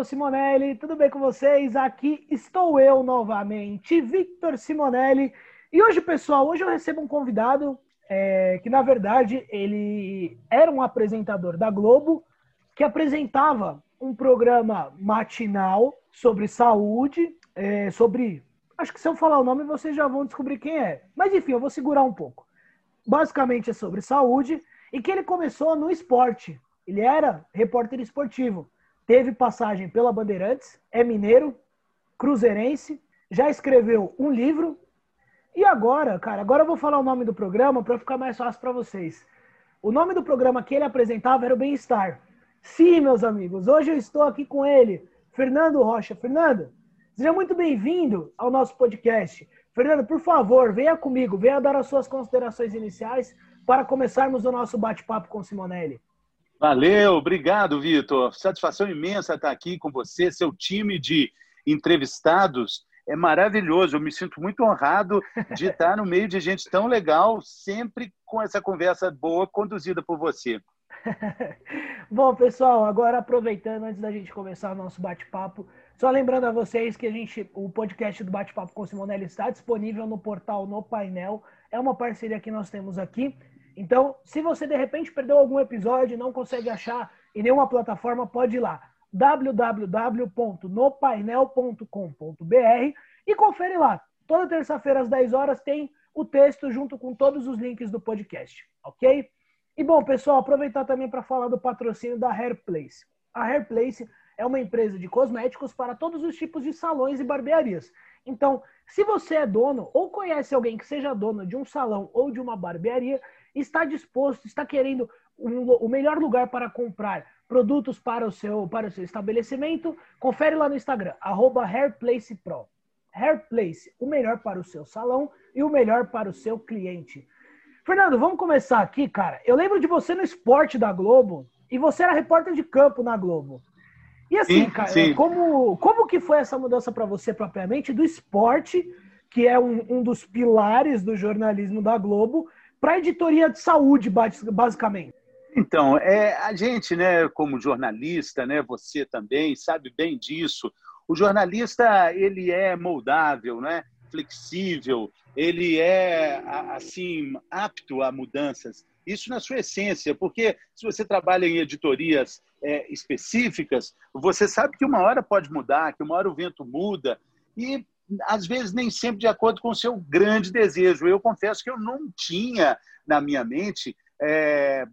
com Simonelli, tudo bem com vocês? Aqui estou eu novamente, Victor Simonelli. E hoje, pessoal, hoje eu recebo um convidado é, que, na verdade, ele era um apresentador da Globo que apresentava um programa matinal sobre saúde, é, sobre. Acho que se eu falar o nome vocês já vão descobrir quem é. Mas enfim, eu vou segurar um pouco. Basicamente é sobre saúde e que ele começou no esporte. Ele era repórter esportivo. Teve passagem pela Bandeirantes, é mineiro, cruzeirense, já escreveu um livro. E agora, cara, agora eu vou falar o nome do programa para ficar mais fácil para vocês. O nome do programa que ele apresentava era o Bem-Estar. Sim, meus amigos, hoje eu estou aqui com ele, Fernando Rocha. Fernando, seja muito bem-vindo ao nosso podcast. Fernando, por favor, venha comigo, venha dar as suas considerações iniciais para começarmos o nosso bate-papo com Simonelli. Valeu, obrigado, Vitor. Satisfação imensa estar aqui com você, seu time de entrevistados. É maravilhoso, eu me sinto muito honrado de estar no meio de gente tão legal, sempre com essa conversa boa conduzida por você. Bom, pessoal, agora aproveitando antes da gente começar o nosso bate-papo, só lembrando a vocês que a gente, o podcast do Bate-Papo com Simonelli está disponível no portal No Painel. É uma parceria que nós temos aqui. Então, se você de repente perdeu algum episódio e não consegue achar em nenhuma plataforma, pode ir lá www.nopainel.com.br e confere lá. Toda terça-feira às 10 horas tem o texto junto com todos os links do podcast, ok? E bom, pessoal, aproveitar também para falar do patrocínio da Hairplace. A Hairplace é uma empresa de cosméticos para todos os tipos de salões e barbearias. Então, se você é dono ou conhece alguém que seja dono de um salão ou de uma barbearia, está disposto, está querendo um, o melhor lugar para comprar produtos para o seu, para o seu estabelecimento, confere lá no Instagram, arroba HairPlacePro. Hairplace, o melhor para o seu salão e o melhor para o seu cliente. Fernando, vamos começar aqui, cara. Eu lembro de você no esporte da Globo e você era repórter de campo na Globo. E assim, sim, cara, sim. Como, como que foi essa mudança para você propriamente do esporte, que é um, um dos pilares do jornalismo da Globo, para a editoria de saúde, basicamente? Então, é, a gente, né, como jornalista, né, você também sabe bem disso. O jornalista ele é moldável, né, flexível, ele é assim apto a mudanças. Isso na sua essência, porque se você trabalha em editorias é, específicas, você sabe que uma hora pode mudar, que uma hora o vento muda e às vezes nem sempre de acordo com o seu grande desejo. Eu confesso que eu não tinha na minha mente é,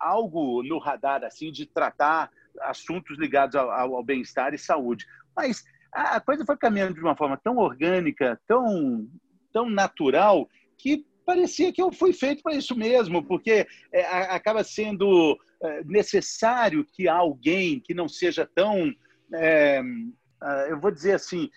algo no radar assim de tratar assuntos ligados ao, ao bem-estar e saúde. Mas a coisa foi caminhando de uma forma tão orgânica, tão, tão natural, que parecia que eu fui feito para isso mesmo, porque é, acaba sendo é, necessário que alguém que não seja tão, é, eu vou dizer assim,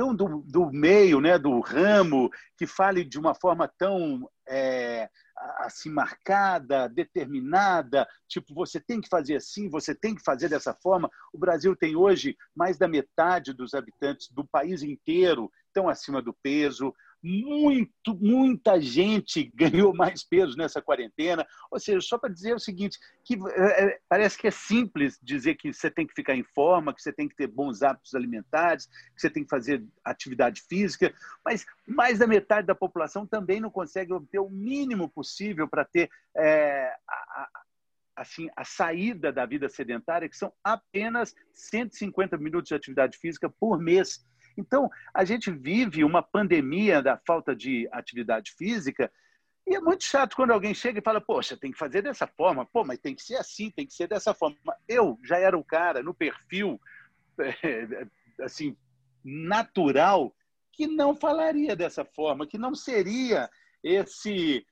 tão do, do meio, né, do ramo, que fale de uma forma tão é, assim marcada, determinada, tipo você tem que fazer assim, você tem que fazer dessa forma. O Brasil tem hoje mais da metade dos habitantes do país inteiro estão acima do peso muito, muita gente ganhou mais peso nessa quarentena. Ou seja, só para dizer o seguinte, que é, é, parece que é simples dizer que você tem que ficar em forma, que você tem que ter bons hábitos alimentares, que você tem que fazer atividade física, mas mais da metade da população também não consegue obter o mínimo possível para ter é, a, assim, a saída da vida sedentária, que são apenas 150 minutos de atividade física por mês. Então, a gente vive uma pandemia da falta de atividade física e é muito chato quando alguém chega e fala, poxa, tem que fazer dessa forma, pô, mas tem que ser assim, tem que ser dessa forma. Eu já era o cara no perfil, assim, natural, que não falaria dessa forma, que não seria esse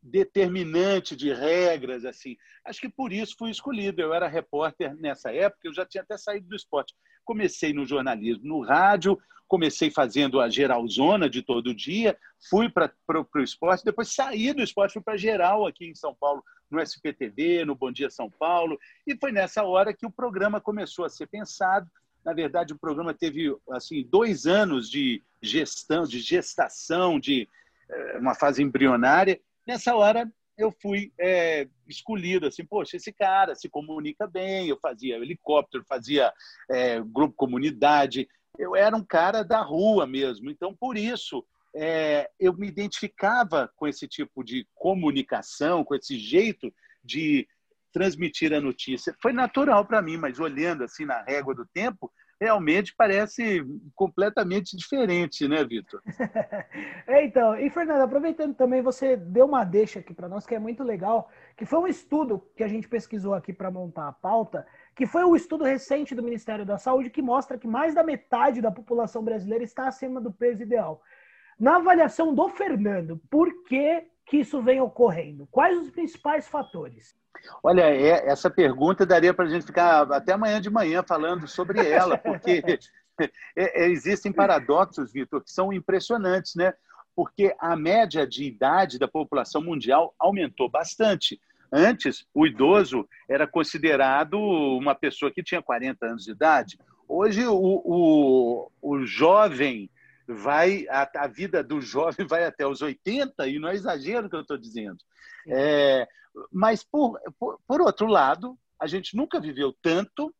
determinante de regras assim. Acho que por isso fui escolhido. Eu era repórter nessa época, eu já tinha até saído do esporte. Comecei no jornalismo, no rádio, comecei fazendo a geralzona de todo dia, fui para o esporte, depois saí do esporte, fui para geral aqui em São Paulo, no SPTV, no Bom Dia São Paulo, e foi nessa hora que o programa começou a ser pensado. Na verdade, o programa teve assim dois anos de gestão, de gestação, de eh, uma fase embrionária, Nessa hora, eu fui é, escolhido assim, poxa, esse cara se comunica bem, eu fazia helicóptero, fazia é, grupo comunidade, eu era um cara da rua mesmo, então por isso é, eu me identificava com esse tipo de comunicação, com esse jeito de transmitir a notícia. Foi natural para mim, mas olhando assim na régua do tempo, realmente parece completamente diferente, né, Vitor? é, então, e Fernando, aproveitando também, você deu uma deixa aqui para nós que é muito legal, que foi um estudo que a gente pesquisou aqui para montar a pauta, que foi um estudo recente do Ministério da Saúde que mostra que mais da metade da população brasileira está acima do peso ideal. Na avaliação do Fernando, por que, que isso vem ocorrendo? Quais os principais fatores? Olha, é, essa pergunta daria para a gente ficar até amanhã de manhã falando sobre ela, porque é, é, existem paradoxos, Vitor, que são impressionantes, né? Porque a média de idade da população mundial aumentou bastante. Antes, o idoso era considerado uma pessoa que tinha 40 anos de idade. Hoje, o, o, o jovem vai, a, a, vida do jovem vai até os 80, e não é exagero que eu estou dizendo. É, mas, por, por, por outro lado, a gente nunca viveu tanto,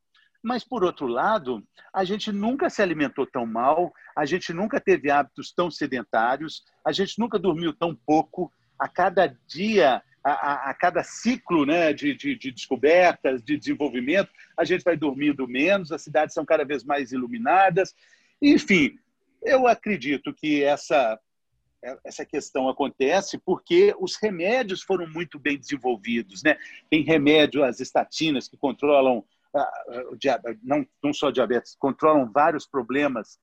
mas, por outro lado, a gente nunca se alimentou tão mal, a gente nunca teve hábitos tão sedentários, a gente nunca dormiu tão pouco. A cada dia, a, a, a cada ciclo né, de, de, de, descobertas, de desenvolvimento, a gente vai dormindo menos, as cidades são cada vez mais iluminadas. Enfim, eu acredito que essa é, essa questão acontece porque os remédios foram muito bem desenvolvidos. Né? Tem remédio, as estatinas, que controlam, não, não só diabetes, controlam vários problemas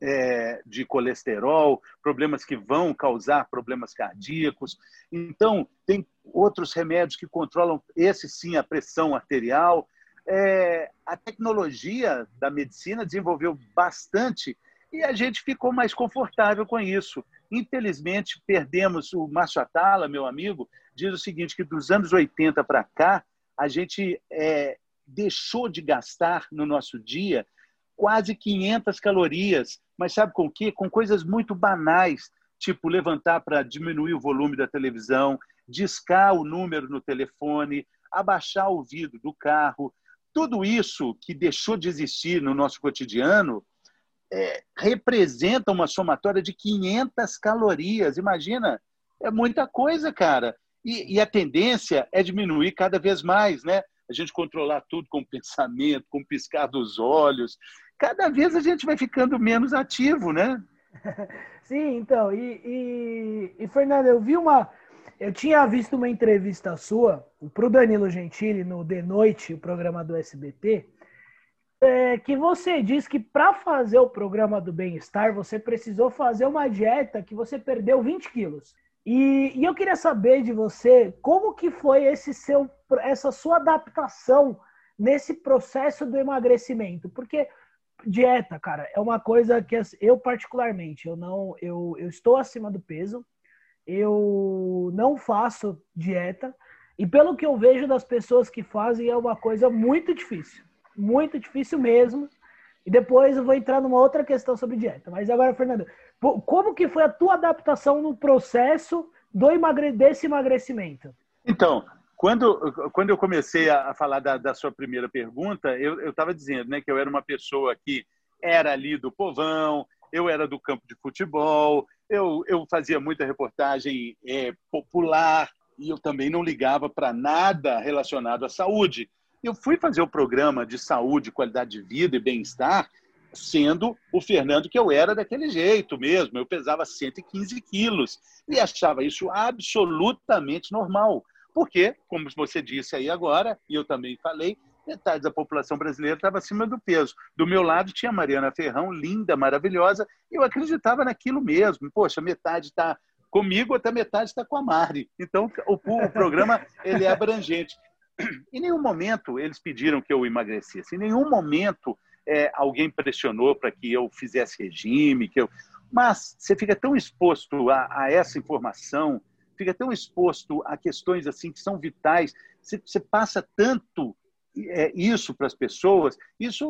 é, de colesterol, problemas que vão causar problemas cardíacos. Então, tem outros remédios que controlam, esse sim, a pressão arterial. É, a tecnologia da medicina desenvolveu bastante e a gente ficou mais confortável com isso. Infelizmente, perdemos o Márcio Atala, meu amigo, diz o seguinte, que dos anos 80 para cá, a gente é, deixou de gastar no nosso dia quase 500 calorias. Mas sabe com o quê? Com coisas muito banais, tipo levantar para diminuir o volume da televisão, discar o número no telefone, abaixar o vidro do carro. Tudo isso que deixou de existir no nosso cotidiano é, representa uma somatória de 500 calorias. Imagina, é muita coisa, cara. E, e, a tendência é diminuir cada vez mais, né? A gente controlar tudo com pensamento, com piscar dos olhos. Cada vez a gente vai ficando menos ativo, né? Sim, então. E, e, e Fernando, eu vi uma. Eu tinha visto uma entrevista sua para o Danilo Gentili no De Noite, o programa do SBT, é, que você diz que para fazer o programa do bem-estar, você precisou fazer uma dieta que você perdeu 20 quilos. E, e, eu queria saber de você como que foi esse seu, essa sua adaptação nesse processo do emagrecimento, porque dieta, cara, é uma coisa que eu particularmente eu não eu, eu estou acima do peso, eu não faço dieta e pelo que eu vejo das pessoas que fazem é uma coisa muito difícil muito difícil mesmo. E depois eu vou entrar numa outra questão sobre dieta. Mas agora, Fernando, como que foi a tua adaptação no processo do emagre desse emagrecimento? Então, quando, quando eu comecei a falar da, da sua primeira pergunta, eu estava dizendo né, que eu era uma pessoa que era ali do povão, eu era do campo de futebol, eu, eu fazia muita reportagem é, popular e eu também não ligava para nada relacionado à saúde. Eu fui fazer o programa de saúde, qualidade de vida e bem-estar sendo o Fernando que eu era daquele jeito mesmo. Eu pesava 115 quilos e achava isso absolutamente normal. Porque, como você disse aí agora, e eu também falei, metade da população brasileira estava acima do peso. Do meu lado tinha a Mariana Ferrão, linda, maravilhosa, e eu acreditava naquilo mesmo. Poxa, metade está comigo, outra metade está com a Mari. Então, o, o programa ele é abrangente. Em nenhum momento eles pediram que eu emagrecesse. Em nenhum momento é, alguém pressionou para que eu fizesse regime, que eu. Mas você fica tão exposto a, a essa informação, fica tão exposto a questões assim que são vitais. Você, você passa tanto é, isso para as pessoas, isso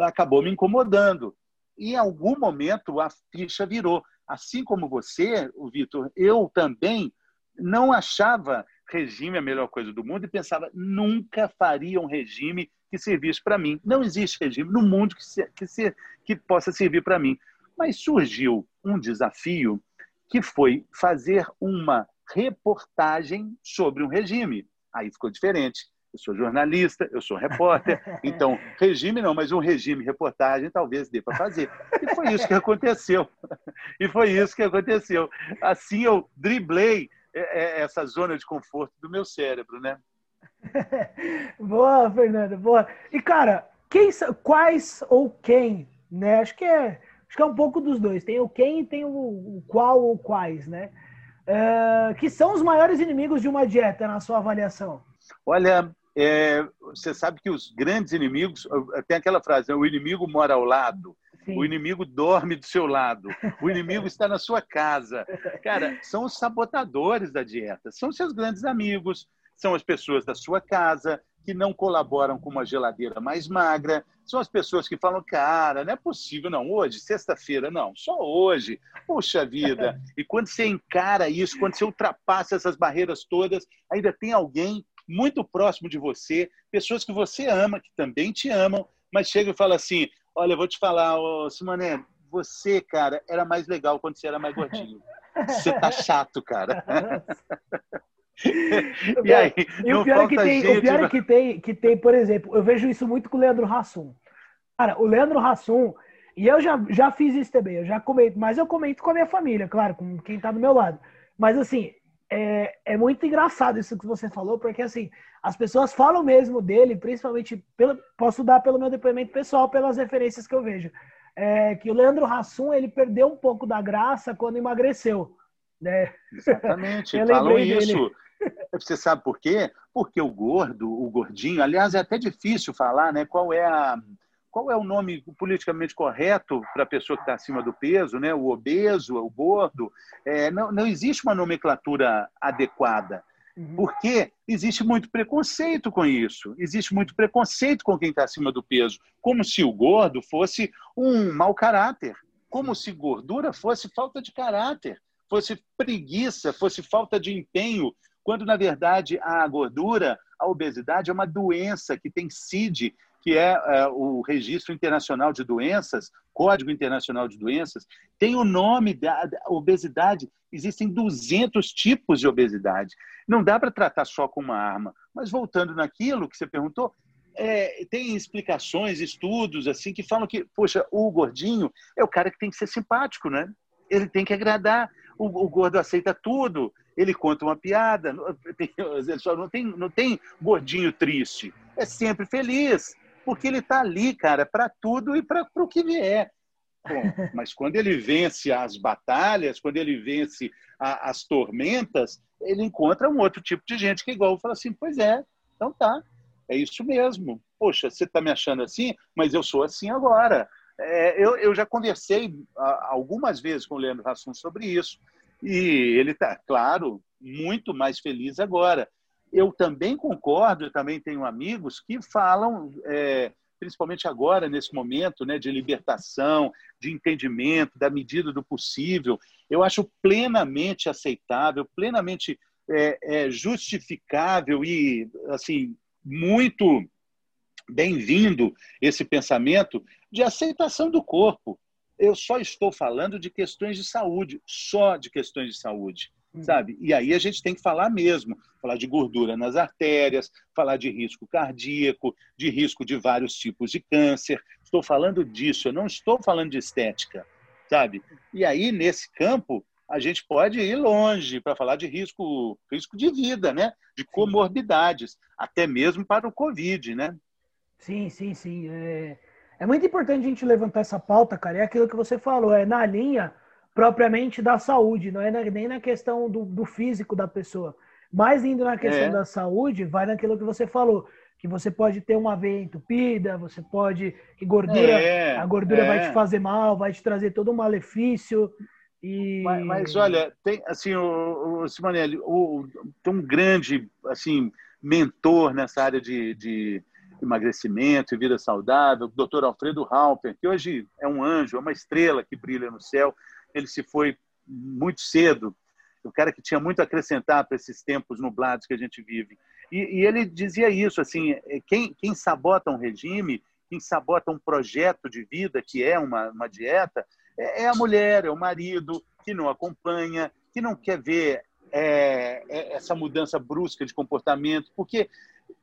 acabou me incomodando. E em algum momento a ficha virou. Assim como você, o Vitor, eu também não achava regime é a melhor coisa do mundo e pensava, nunca faria um regime que servisse para mim. Não existe regime no mundo que, se, que, se, que possa servir para mim. Mas surgiu um desafio que foi fazer uma reportagem sobre um regime. Aí ficou diferente. Eu sou jornalista, eu sou repórter, então regime não, mas um regime reportagem talvez dê para fazer. E foi isso que aconteceu. E foi isso que aconteceu. Assim eu driblei essa zona de conforto do meu cérebro, né? boa, Fernanda, boa. E cara, quem, quais ou quem, né? Acho que é, acho que é um pouco dos dois. Tem o quem e tem o, o qual ou quais, né? É, que são os maiores inimigos de uma dieta na sua avaliação? Olha, é, você sabe que os grandes inimigos tem aquela frase: né? o inimigo mora ao lado. Sim. O inimigo dorme do seu lado. O inimigo está na sua casa. Cara, são os sabotadores da dieta. São seus grandes amigos. São as pessoas da sua casa que não colaboram com uma geladeira mais magra. São as pessoas que falam, cara, não é possível, não. Hoje, sexta-feira, não. Só hoje. Puxa vida. E quando você encara isso, quando você ultrapassa essas barreiras todas, ainda tem alguém muito próximo de você, pessoas que você ama, que também te amam, mas chega e fala assim: Olha, eu vou te falar, ô, Simoné, você, cara, era mais legal quando você era mais gordinho. Você tá chato, cara. e aí, e o pior, é que tem, gente... o pior é que tem, que tem, por exemplo, eu vejo isso muito com o Leandro Hassum. Cara, o Leandro Hassum, e eu já, já fiz isso também, eu já comento, mas eu comento com a minha família, claro, com quem tá do meu lado. Mas assim, é, é muito engraçado isso que você falou, porque assim, as pessoas falam mesmo dele, principalmente, pelo, posso dar pelo meu depoimento pessoal, pelas referências que eu vejo, é, que o Leandro Hassum, ele perdeu um pouco da graça quando emagreceu. Né? Exatamente, falam isso. Você sabe por quê? Porque o gordo, o gordinho, aliás, é até difícil falar, né? Qual é a qual é o nome politicamente correto para a pessoa que está acima do peso, né? o obeso, o gordo. É, não, não existe uma nomenclatura adequada, uhum. porque existe muito preconceito com isso. Existe muito preconceito com quem está acima do peso, como se o gordo fosse um mau caráter, como se gordura fosse falta de caráter, fosse preguiça, fosse falta de empenho, quando na verdade a gordura, a obesidade é uma doença que tem CID, que é, é, o Registro Internacional de Doenças, Código Internacional de Doenças, tem o nome da, da obesidade. Existem 200 tipos de obesidade. Não dá para tratar só com uma arma. Mas voltando naquilo que você perguntou, é, tem explicações, estudos assim que falam que, poxa, o gordinho é o cara que tem que ser simpático, né? Ele tem que agradar. O, o gordo aceita tudo. Ele conta uma piada. Ele só não tem, não tem gordinho triste. É sempre feliz porque ele está ali, cara, para tudo e para o que vier. Bom, mas quando ele vence as batalhas, quando ele vence a, as tormentas, ele encontra um outro tipo de gente que igual fala assim, pois é, então tá, é isso mesmo. Poxa, você está me achando assim, mas eu sou assim agora. É, eu, eu já conversei algumas vezes com o Leandro Rassum sobre isso. E ele está, claro, muito mais feliz agora eu também concordo, eu também tenho amigos que falam, é, principalmente agora, nesse momento né, de libertação, de entendimento, da medida do possível, eu acho plenamente aceitável, plenamente é, é, justificável e, assim, muito bem-vindo esse pensamento de aceitação do corpo. Eu só estou falando de questões de saúde, só de questões de saúde. Hum. sabe? E aí a gente tem que falar mesmo, falar de gordura nas artérias, falar de risco cardíaco, de risco de vários tipos de câncer. Estou falando disso, eu não estou falando de estética, sabe? E aí nesse campo a gente pode ir longe para falar de risco, risco de vida, né? De comorbidades, até mesmo para o Covid, né? Sim, sim, sim. É, é muito importante a gente levantar essa pauta, cara. É aquilo que você falou, é na linha propriamente da saúde, não é nem na questão do, do físico da pessoa. Mas indo na questão é. da saúde, vai naquilo que você falou, que você pode ter uma veia entupida, você pode que gordura, é, a gordura é. vai te fazer mal, vai te trazer todo um malefício. E... Mas, mas olha, tem assim, o, o Simonelli, o, tem um grande assim mentor nessa área de, de emagrecimento e vida saudável, o Dr. Alfredo Halper, que hoje é um anjo, é uma estrela que brilha no céu ele se foi muito cedo. o cara que tinha muito a acrescentar para esses tempos nublados que a gente vive. E, e, ele dizia isso, assim, é, quem, quem sabota um regime, quem sabota um projeto de vida, que é uma, uma dieta, é, é a mulher, é o marido, que não acompanha, que não quer ver é, é, essa mudança brusca de comportamento, porque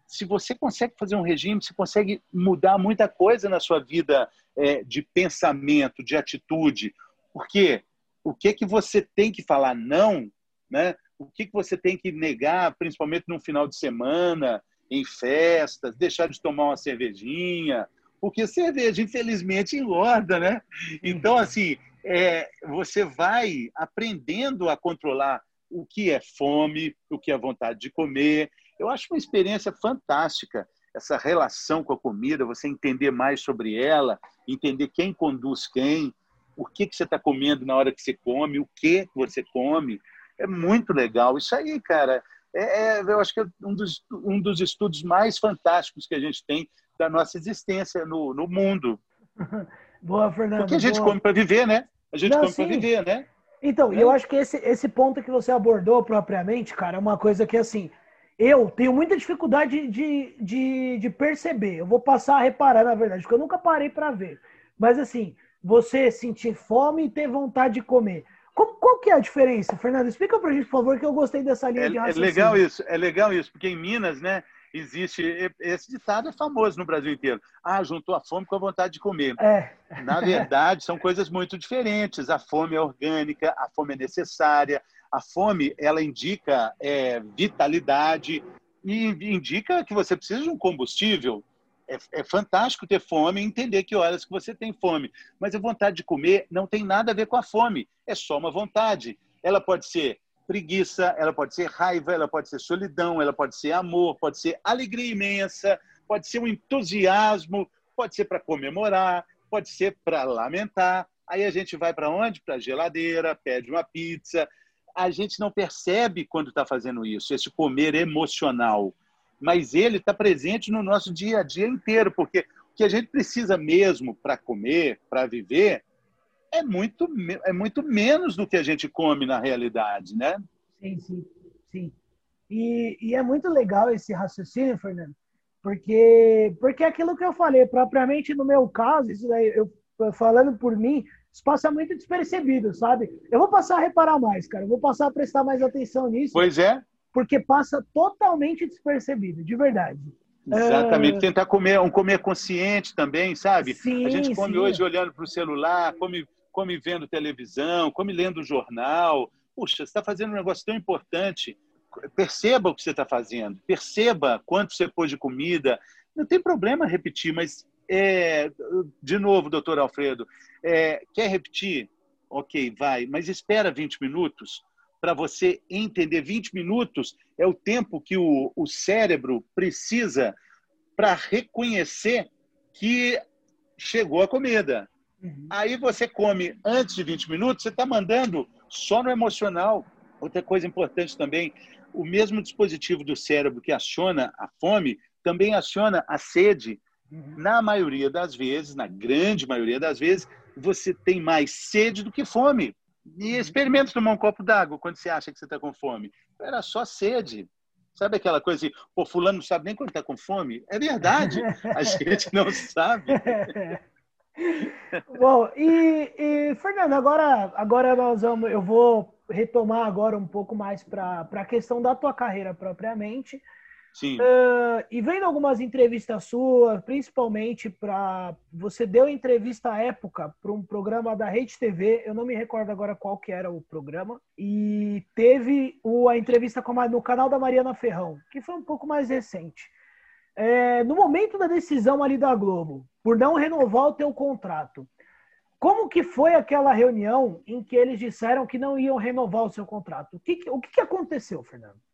se você consegue fazer um regime, você consegue mudar muita coisa na sua vida é, de pensamento, de atitude. Porque o que que você tem que falar não, né? O que que você tem que negar, principalmente no final de semana, em festas, deixar de tomar uma cervejinha, porque cerveja, infelizmente, engorda, né? Então, assim, é, você vai aprendendo a controlar o que é fome, o que é vontade de comer. Eu acho uma experiência fantástica essa relação com a comida, você entender mais sobre ela, entender quem conduz quem, o que, que você está comendo na hora que você come, o que você come. É muito legal. Isso aí, cara, é, é, eu acho que é um dos, um dos estudos mais fantásticos que a gente tem da nossa existência no, no mundo. Boa, Fernando. Porque a gente boa. come para viver, né? A gente Não, come para viver, né? Então, é. eu acho que esse, esse ponto que você abordou propriamente, cara, é uma coisa que, assim, eu tenho muita dificuldade de, de, de perceber. Eu vou passar a reparar, na verdade, porque eu nunca parei para ver. Mas, assim, você sentir fome e ter vontade de comer. Qual, qual que é a diferença, Fernando? Explica pra gente, por favor, que eu gostei dessa linha é, de é raciocínio. É legal isso, é legal isso, porque em Minas, né, existe esse ditado é famoso no Brasil inteiro. Ah, juntou a fome com a vontade de comer. É. Na verdade, são coisas muito diferentes. A fome é orgânica, a fome é necessária. A fome ela indica é, vitalidade e indica que você precisa de um combustível. É, é, fantástico ter fome e entender que horas que você tem fome. Mas a vontade de comer não tem nada a ver com a fome. É só uma vontade. Ela pode ser preguiça, ela pode ser raiva, ela pode ser solidão, ela pode ser amor, pode ser alegria imensa, pode ser um entusiasmo, pode ser para comemorar, pode ser para lamentar. Aí a gente vai para onde? Para a geladeira, pede uma pizza. A gente não percebe quando está fazendo isso, esse comer emocional. Mas ele está presente no nosso dia a dia inteiro, porque o que a gente precisa mesmo para comer, para viver, é muito, é muito menos do que a gente come na realidade, né? Sim, sim, sim. E, e é muito legal esse raciocínio, Fernando, porque, porque é aquilo que eu falei, propriamente no meu caso, isso daí, eu falando por mim, isso passa muito despercebido, sabe? Eu vou passar a reparar mais, cara, eu vou passar a prestar mais atenção nisso. Pois é. Porque passa totalmente despercebido, de verdade. Exatamente, é... tentar comer um comer consciente também, sabe? Sim, a gente come sim. hoje olhando para o celular, come come vendo televisão, come lendo jornal. Puxa, você está fazendo um negócio tão importante. Perceba o que você está fazendo, perceba quanto você pôs de comida. Não tem problema repetir, mas, é, de novo, doutor Alfredo, é, quer repetir? Ok, vai, mas espera 20 minutos para você entender. 20 minutos é o tempo que o, o cérebro precisa para reconhecer que chegou a comida. Uhum. Aí você come antes de 20 minutos, você está mandando só no emocional. Outra coisa importante também, o mesmo dispositivo do cérebro que aciona a fome também aciona a sede. Uhum. Na maioria das vezes, na grande maioria das vezes, você tem mais sede do que fome. E experimenta tomar um copo d'água quando você acha que você está com fome. Era só sede. Sabe aquela coisa assim, pô, fulano não sabe nem quando está com fome? É verdade, a gente não sabe. Bom, e, e, Fernando, agora, agora nós vamos, eu vou retomar agora um pouco mais para a questão da tua carreira propriamente. Sim. Uh, e vendo algumas entrevistas suas, principalmente para você deu entrevista à época para um programa da Rede TV, eu não me recordo agora qual que era o programa, e teve o, a entrevista com a, no canal da Mariana Ferrão, que foi um pouco mais recente. É, no momento da decisão ali da Globo, por não renovar o teu contrato, como que foi aquela reunião em que eles disseram que não iam renovar o seu contrato? O que, o que aconteceu, Fernando?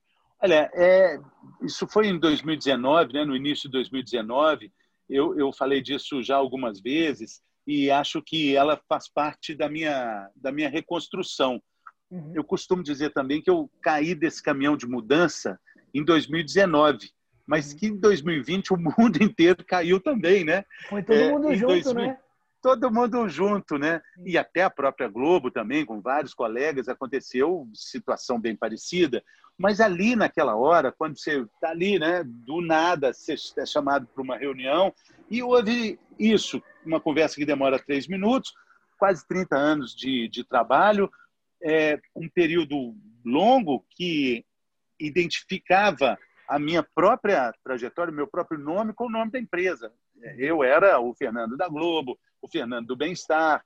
Olha, é, isso foi em 2019, né, no início de 2019. Eu, eu falei disso já algumas vezes e acho que ela faz parte da minha, da minha reconstrução. Uhum. Eu costumo dizer também que eu caí desse caminhão de mudança em 2019 mas uhum. que em 2020 o mundo inteiro caiu também, né? Foi todo é, mundo junto, 2000, né? Todo mundo junto, né? E até a própria Globo também, com vários colegas, aconteceu situação bem parecida. Mas ali naquela hora, quando você está ali, né, do nada, você é chamado para uma reunião e houve isso, uma conversa que demora três minutos, quase 30 anos de, de trabalho, é, um período longo que identificava a minha própria trajetória, o meu próprio nome com o nome da empresa. Eu era o Fernando da Globo, o Fernando do Bem-Estar,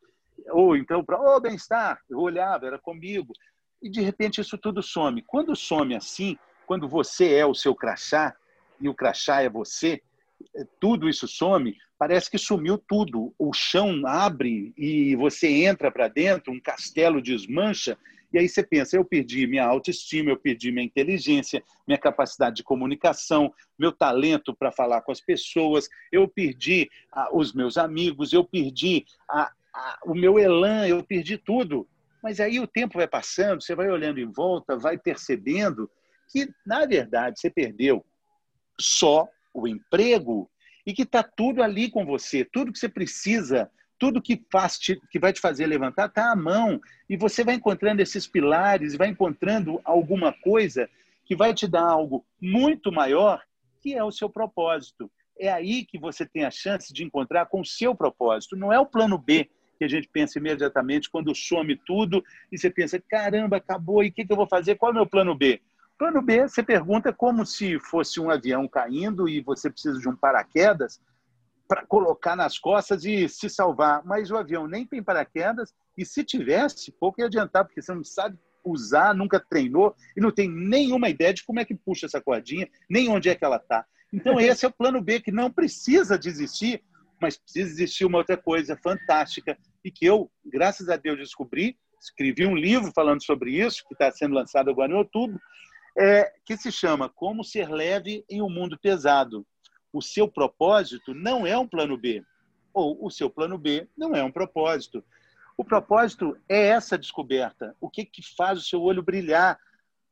ou então para o oh, Bem-Estar, eu olhava, era comigo. E de repente isso tudo some. Quando some assim, quando você é o seu crachá e o crachá é você, é, tudo isso some, parece que sumiu tudo. O chão abre e você entra para dentro, um castelo desmancha, e aí você pensa: eu perdi minha autoestima, eu perdi minha inteligência, minha capacidade de comunicação, meu talento para falar com as pessoas, eu perdi ah, os meus amigos, eu perdi a, a, o meu elan, eu perdi tudo. Mas aí o tempo vai passando, você vai olhando em volta, vai percebendo que, na verdade, você perdeu só o emprego e que está tudo ali com você, tudo que você precisa tudo que faz que vai te fazer levantar está à mão e você vai encontrando esses pilares, vai encontrando alguma coisa que vai te dar algo muito maior, que é o seu propósito. É aí que você tem a chance de encontrar com o seu propósito. Não é o plano B que a gente pensa imediatamente quando some tudo e você pensa, caramba, acabou, e o que, que eu vou fazer? Qual é o meu plano B? Plano B, você pergunta como se fosse um avião caindo e você precisa de um paraquedas para colocar nas costas e se salvar. Mas o avião nem tem paraquedas e se tivesse, pouco ia adiantar, porque você não sabe usar, nunca treinou e não tem nenhuma ideia de como é que puxa essa cordinha, nem onde é que ela está. Então esse é o plano B, que não precisa desistir, mas precisa existir uma outra coisa fantástica e que eu, graças a Deus, descobri. Escrevi um livro falando sobre isso, que está sendo lançado agora em outubro, é, que se chama Como Ser Leve em um Mundo Pesado o seu propósito não é um plano B, ou o seu plano B não é um propósito. O propósito é essa descoberta, o que, que faz o seu olho brilhar,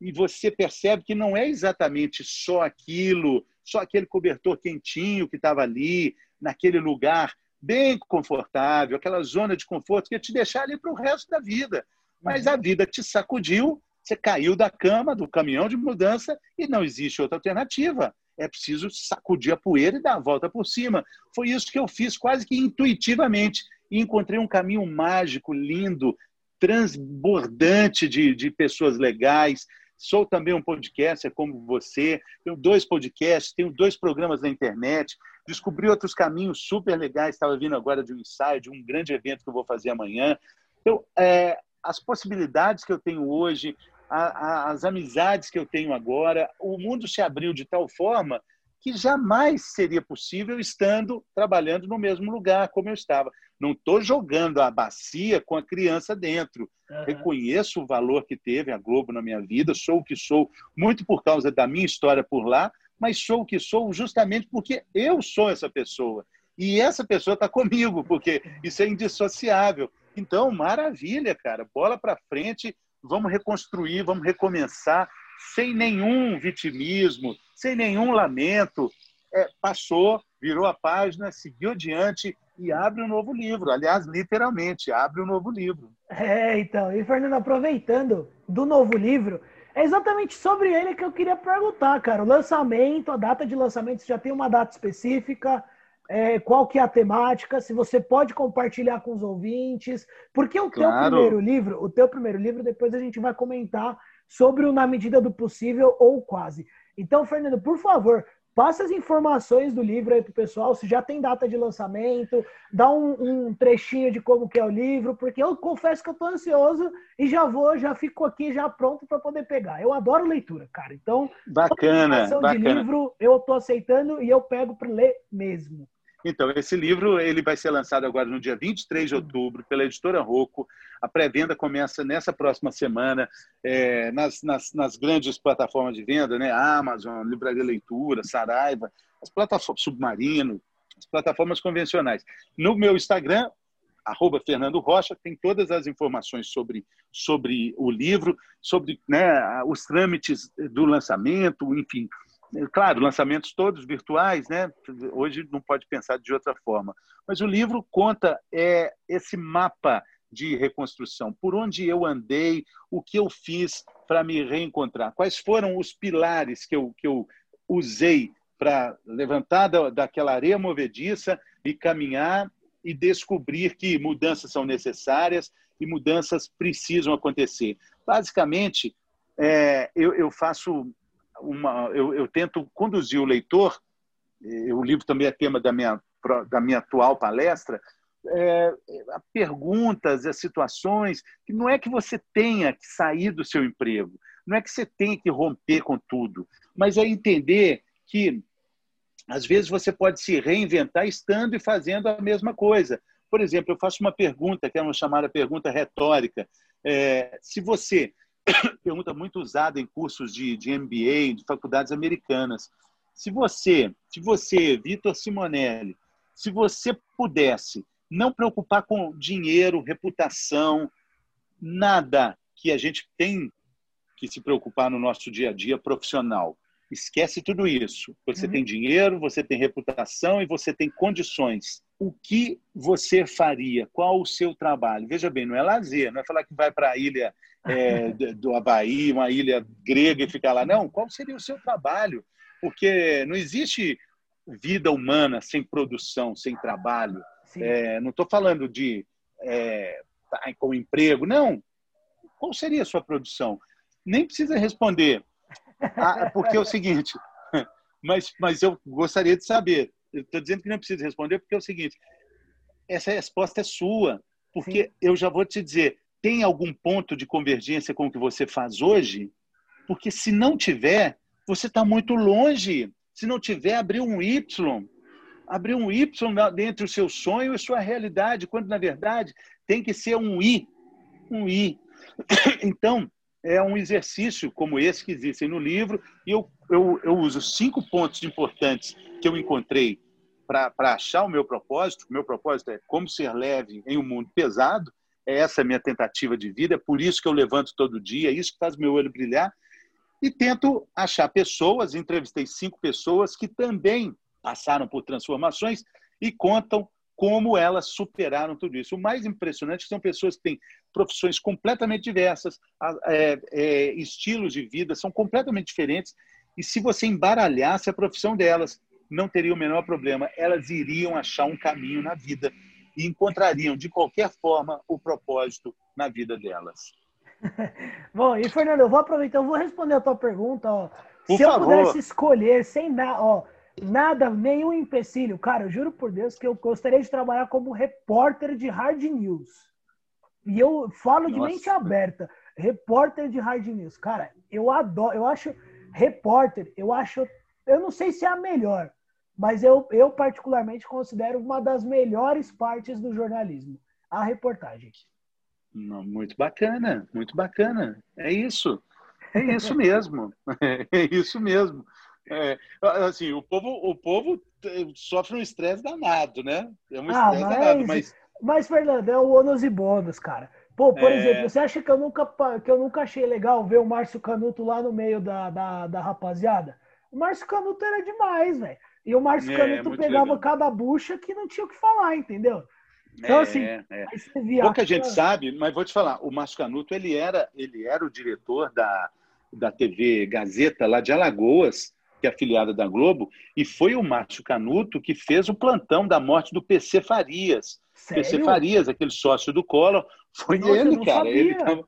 e você percebe que não é exatamente só aquilo, só aquele cobertor quentinho que estava ali, naquele lugar bem confortável, aquela zona de conforto que ia te deixar ali para o resto da vida. Mas a vida te sacudiu, você caiu da cama, do caminhão de mudança e não existe outra alternativa é preciso sacudir a poeira e dar a volta por cima. Foi isso que eu fiz quase que intuitivamente. E encontrei um caminho mágico, lindo, transbordante de, de pessoas legais. Sou também um podcaster como você, tenho dois podcasts, tenho dois programas na internet, descobri outros caminhos super legais. Estava vindo agora de um ensaio, de um grande evento que eu vou fazer amanhã. Então, é, as possibilidades que eu tenho hoje, a, a, as amizades que eu tenho agora, o mundo se abriu de tal forma que jamais seria possível estando trabalhando no mesmo lugar como eu estava. Não estou jogando a bacia com a criança dentro. Uhum. Reconheço o valor que teve a Globo na minha vida, sou o que sou muito por causa da minha história por lá, mas sou o que sou justamente porque eu sou essa pessoa. E essa pessoa está comigo, porque isso é indissociável. Então, maravilha, cara. Bola para frente vamos reconstruir, vamos recomeçar, sem nenhum vitimismo, sem nenhum lamento. É, passou, virou a página, seguiu adiante e abre um novo livro. Aliás, literalmente, abre um novo livro. É, então. E, Fernando, aproveitando do novo livro, é exatamente sobre ele que eu queria perguntar, cara. O lançamento, a data de lançamento, você já tem uma data específica? É, qual que é a temática, se você pode compartilhar com os ouvintes, porque o claro. teu primeiro livro, o teu primeiro livro, depois a gente vai comentar sobre o Na Medida do Possível ou Quase. Então, Fernando, por favor, passa as informações do livro aí pro pessoal, se já tem data de lançamento, dá um, um, trechinho de como que é o livro, porque eu confesso que eu tô ansioso e já vou, já fico aqui já pronto para poder pegar. Eu adoro leitura, cara. Então, bacana, bacana. de livro eu tô aceitando e eu pego para ler mesmo. Então, esse livro ele vai ser lançado agora no dia 23 de outubro pela editora Rocco. A pré-venda começa nessa próxima semana é, nas, nas, nas, grandes plataformas de venda, né? Amazon, Livraria Leitura, Saraiva, as plataformas Submarino, as plataformas convencionais. No meu Instagram, arroba Fernando Rocha, tem todas as informações sobre, sobre o livro, sobre né, os trâmites do lançamento, enfim, Claro, lançamentos todos virtuais, né? Hoje não pode pensar de outra forma. Mas o livro conta é, esse mapa de reconstrução, por onde eu andei, o que eu fiz para me reencontrar, quais foram os pilares que eu, que eu usei para levantar da, daquela areia movediça e caminhar e descobrir que mudanças são necessárias e mudanças precisam acontecer. Basicamente, é, eu, eu, faço uma, eu, eu, tento conduzir o leitor. O livro também é tema da minha da minha atual palestra. É, a perguntas, as situações que não é que você tenha que sair do seu emprego, não é que você tenha que romper com tudo, mas é entender que às vezes você pode se reinventar estando e fazendo a mesma coisa. Por exemplo, eu faço uma pergunta, que é uma chamada pergunta retórica. É, se você, pergunta muito usada em cursos de, de MBA, de faculdades americanas, se você, se você, Vitor Simonelli, se você pudesse não preocupar com dinheiro, reputação, nada que a gente tem que se preocupar no nosso dia a dia profissional. Esquece tudo isso. Você uhum. tem dinheiro, você tem reputação e você tem condições. O que você faria? Qual o seu trabalho? Veja bem, não é lazer, não é falar que vai para a ilha é, do Havaí, uma ilha grega e ficar lá. Não, qual seria o seu trabalho? Porque não existe vida humana sem produção, sem trabalho. É, não estou falando de é, tá com emprego, não. Qual seria a sua produção? Nem precisa responder ah, porque é o seguinte, mas, mas eu gostaria de saber. Estou dizendo que não precisa responder porque é o seguinte: essa resposta é sua, porque Sim. eu já vou te dizer, tem algum ponto de convergência com o que você faz hoje? Porque se não tiver, você está muito longe. Se não tiver, abrir um Y. Abrir um Y entre o seu sonho e sua realidade, quando na verdade tem que ser um I. Um I. Então, é um exercício como esse que existem no livro, e eu, eu, eu uso cinco pontos importantes que eu encontrei para achar o meu propósito. O meu propósito é como ser leve em um mundo pesado, é essa a minha tentativa de vida, é por isso que eu levanto todo dia, é isso que faz meu olho brilhar, e tento achar pessoas, entrevistei cinco pessoas que também passaram por transformações e contam como elas superaram tudo isso. O mais impressionante é são pessoas que têm profissões completamente diversas, é, é, estilos de vida são completamente diferentes, e se você embaralhasse a profissão delas, não teria o menor problema. Elas iriam achar um caminho na vida e encontrariam, de qualquer forma, o propósito na vida delas. Bom, e Fernando, eu vou aproveitar, eu vou responder a tua pergunta. Ó. Se favor. eu pudesse escolher sem nada, ó, Nada, nenhum empecilho. Cara, eu juro por Deus que eu gostaria de trabalhar como repórter de hard news. E eu falo de Nossa. mente aberta. Repórter de hard news. Cara, eu adoro, eu acho repórter, eu acho, eu não sei se é a melhor, mas eu, eu particularmente considero uma das melhores partes do jornalismo, a reportagem. Muito bacana, muito bacana. É isso. É isso mesmo. É isso mesmo. É, assim, o povo, o povo sofre um estresse danado, né? É um ah, estresse mas, danado, mas. Mas, Fernando, é o ônus e bônus, cara. Pô, por é... exemplo, você acha que eu, nunca, que eu nunca achei legal ver o Márcio Canuto lá no meio da, da, da rapaziada? O Márcio Canuto era demais, velho. E o Márcio é, Canuto pegava legal. cada bucha que não tinha o que falar, entendeu? Então, assim, é, é. Pouca gente sabe, mas vou te falar, o Márcio Canuto, ele era, ele era o diretor da, da TV Gazeta lá de Alagoas, que é afiliada da Globo, e foi o Márcio Canuto que fez o plantão da morte do PC Farias. Sério? PC Farias, aquele sócio do Collor, foi Nossa, ele, cara. Ele tava...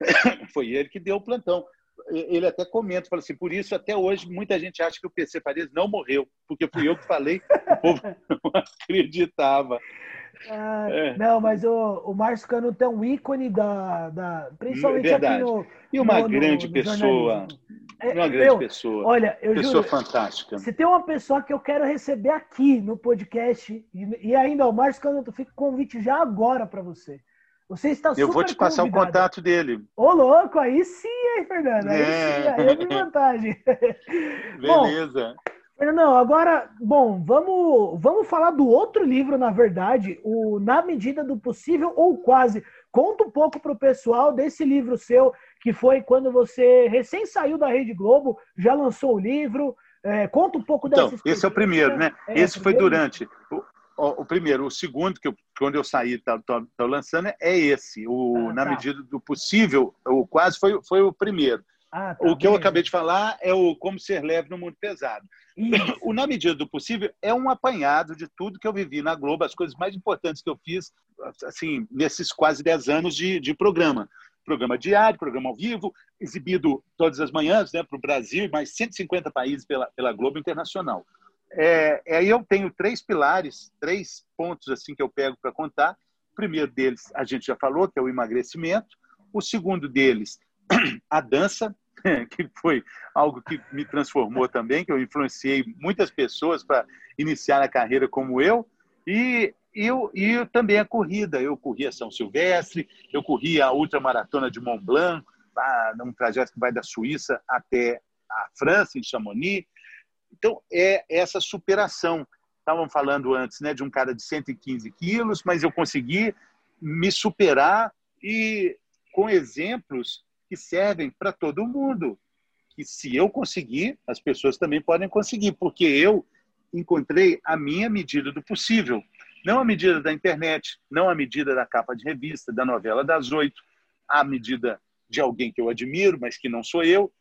foi ele que deu o plantão. Ele até comenta, fala assim, por isso até hoje muita gente acha que o PC Farias não morreu, porque fui eu que falei, o povo não acreditava. Ah, é. Não, mas o, o Márcio Canuto é um ícone da. da principalmente Verdade. aqui no. E uma no, grande no, no pessoa. É, uma grande eu, pessoa. Olha, eu pessoa juro, fantástica. Se tem uma pessoa que eu quero receber aqui no podcast, e, e ainda o Márcio Canuto, fica o convite já agora para você. Você está super Eu vou te passar convidado. o contato dele. Ô, louco, aí sim, hein, Fernando? Aí é. sim, aí é vantagem. Beleza. Bom, não, agora, bom, vamos, vamos falar do outro livro, na verdade, o Na Medida do Possível ou Quase. Conta um pouco para o pessoal desse livro seu, que foi quando você recém saiu da Rede Globo, já lançou o livro. É, conta um pouco dessa então, Esse é o primeiro, né? É, esse foi durante. O, o, o, primeiro, o segundo, que eu, quando eu saí, estou lançando, é esse. O, ah, na tá. medida do possível, o quase foi, foi o primeiro. Ah, tá o que bem. eu acabei de falar é o Como Ser Leve no Mundo Pesado. Isso. O Na Medida do Possível é um apanhado de tudo que eu vivi na Globo, as coisas mais importantes que eu fiz assim nesses quase 10 anos de, de programa programa diário, programa ao vivo, exibido todas as manhãs né, para o Brasil e mais 150 países pela, pela Globo Internacional. É, é, eu tenho três pilares, três pontos assim que eu pego para contar. O primeiro deles, a gente já falou, que é o emagrecimento. O segundo deles, a dança, que foi algo que me transformou também, que eu influenciei muitas pessoas para iniciar a carreira como eu. E eu, e também a corrida. Eu corri a São Silvestre, eu corri a ultramaratona de Mont Blanc, um trajeto que vai da Suíça até a França, em Chamonix. Então, é essa superação. Estavam falando antes né, de um cara de 115 quilos, mas eu consegui me superar e com exemplos que servem para todo mundo. Que se eu conseguir, as pessoas também podem conseguir, porque eu encontrei a minha medida do possível. Não a medida da internet, não a medida da capa de revista, da novela das oito, a medida de alguém que eu admiro, mas que não sou eu.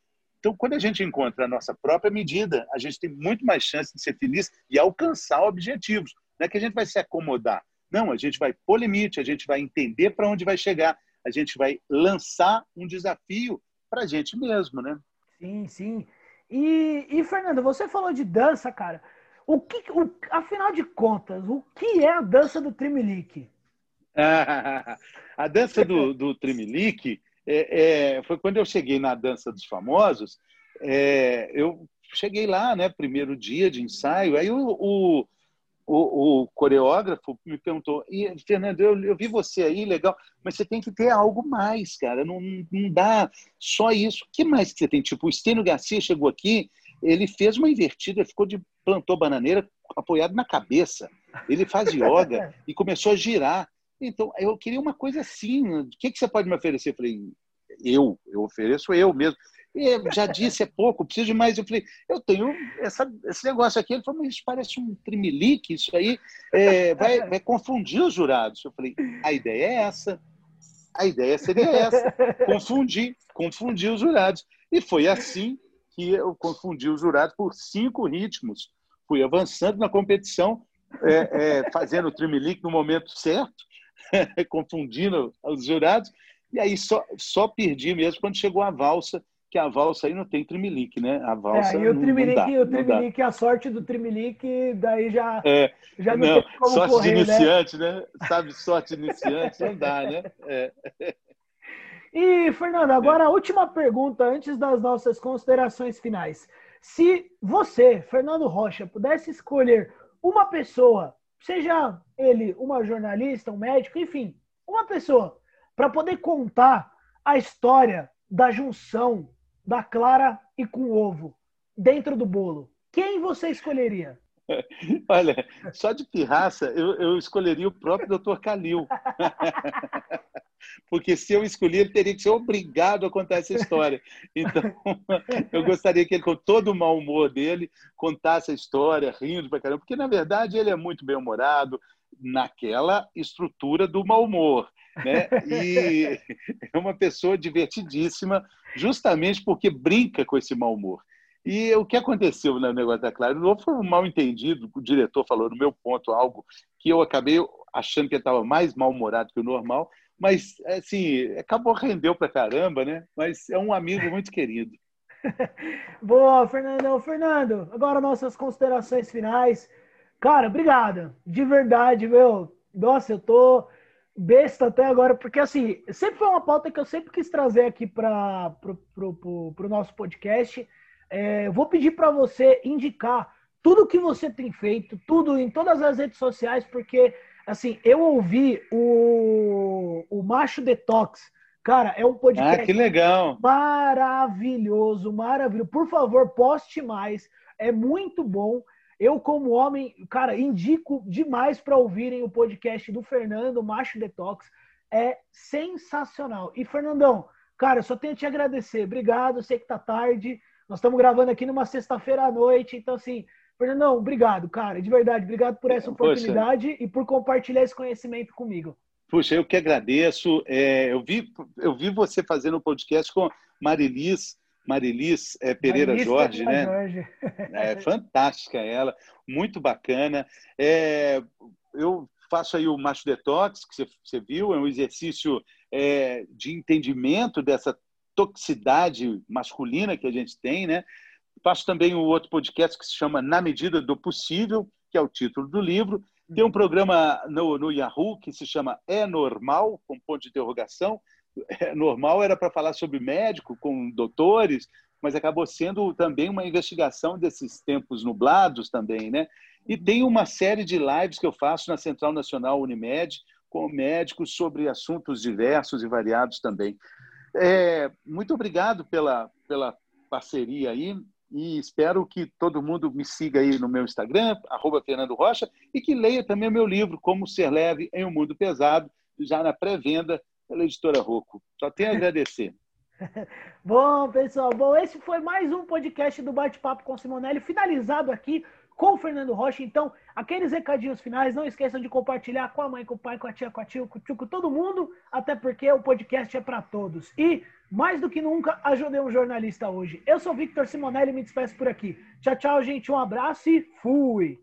Então, quando a gente encontra a nossa própria medida, a gente tem muito mais chance de ser feliz e alcançar objetivos. Não é que a gente vai se acomodar. Não, a gente vai pôr limite, a gente vai entender para onde vai chegar, a gente vai lançar um desafio para a gente mesmo, né? Sim, sim. E, e, Fernando, você falou de dança, cara. O que, o, afinal de contas, o que é a dança do Trimelique? a dança do, do Trimelique é, é, foi quando eu cheguei na dança dos famosos. É, eu cheguei lá, né? Primeiro dia de ensaio. Aí o, o, o, o coreógrafo me perguntou: e, Fernando, eu, eu, vi você aí, legal, mas você tem que ter algo mais, cara. Não, não dá só isso. O que mais que você tem? Tipo, o Estênio Garcia chegou aqui ele fez uma invertida, ficou de plantou bananeira apoiado na cabeça. Ele faz yoga e começou a girar. Então, eu queria uma coisa assim. O que, que você pode me oferecer? Eu falei, eu, eu ofereço eu mesmo. E já disse, é pouco, preciso de mais. Eu falei, eu tenho essa, esse negócio aqui. Ele falou, mas isso parece um trimelique, isso aí é, vai, vai confundir os jurados. Eu falei, a ideia é essa. A ideia seria essa, confundir, confundir os jurados. E foi assim que eu confundi os jurados por cinco ritmos. Fui avançando na competição, é, é, fazendo o trimelique no momento certo, confundindo os jurados, e aí só, só perdi mesmo quando chegou a valsa, que a valsa aí não tem trimelique, né? A valsa é, e o trimelique, o trimelique, a sorte do trimelique, daí já, é, já não, não tem como sorte correr, de iniciante, né? né? Sabe, sorte de iniciante, não dá, né? É. E, Fernando, agora a última pergunta antes das nossas considerações finais. Se você, Fernando Rocha, pudesse escolher uma pessoa, seja ele uma jornalista, um médico, enfim, uma pessoa, para poder contar a história da junção da clara e com ovo dentro do bolo, quem você escolheria? Olha, só de pirraça, eu, eu escolheria o próprio Dr. Calil. porque se eu escolher, ele teria que ser obrigado a contar essa história. Então, eu gostaria que ele, com todo o mau humor dele, contasse a história, rindo pra caramba, porque, na verdade, ele é muito bem-humorado naquela estrutura do mau humor. Né? E é uma pessoa divertidíssima, justamente porque brinca com esse mau humor. E o que aconteceu no negócio da Clara Novo foi um mal entendido. O diretor falou, no meu ponto, algo que eu acabei achando que ele estava mais mal-humorado que o normal. Mas, assim, acabou, rendeu pra caramba, né? Mas é um amigo muito querido. Boa, Fernando. Fernando, agora nossas considerações finais. Cara, obrigado. De verdade, meu. Nossa, eu tô besta até agora, porque assim, sempre foi uma pauta que eu sempre quis trazer aqui para pro, nosso podcast. É, vou pedir para você indicar tudo que você tem feito, tudo em todas as redes sociais, porque Assim, eu ouvi o, o Macho Detox. Cara, é um podcast ah, que legal. maravilhoso, maravilhoso. Por favor, poste mais. É muito bom. Eu, como homem, cara, indico demais para ouvirem o podcast do Fernando, Macho Detox. É sensacional. E, Fernandão, Cara, só tenho a te agradecer. Obrigado, sei que tá tarde. Nós estamos gravando aqui numa sexta-feira à noite, então assim, Fernandão, obrigado, cara, de verdade, obrigado por essa oportunidade Poxa. e por compartilhar esse conhecimento comigo. Puxa, eu que agradeço. É, eu, vi, eu vi você fazendo um podcast com Marilis, Marilis é, Pereira Marilis Jorge, né? Jorge. É fantástica ela, muito bacana. É, eu faço aí o Macho Detox, que você, você viu, é um exercício é, de entendimento dessa toxicidade masculina que a gente tem, né? Faço também o um outro podcast que se chama Na Medida do Possível, que é o título do livro. Tem um programa no, no Yahoo que se chama É Normal, com ponto de interrogação. É normal era para falar sobre médico, com doutores, mas acabou sendo também uma investigação desses tempos nublados também, né? E tem uma série de lives que eu faço na Central Nacional Unimed com médicos sobre assuntos diversos e variados também. É, muito obrigado pela, pela parceria aí e espero que todo mundo me siga aí no meu Instagram, arroba Fernando Rocha, e que leia também o meu livro, Como Ser Leve em um Mundo Pesado, já na pré-venda pela editora Rocco. Só tenho a agradecer. bom, pessoal, bom, esse foi mais um podcast do Bate-Papo com Simonelli, finalizado aqui com o Fernando Rocha. Então, aqueles recadinhos finais, não esqueçam de compartilhar com a mãe, com o pai, com a tia, com a tia, com o tio, com todo mundo, até porque o podcast é para todos. E, mais do que nunca, ajudei um jornalista hoje. Eu sou Victor Simonelli me despeço por aqui. Tchau, tchau, gente. Um abraço e fui!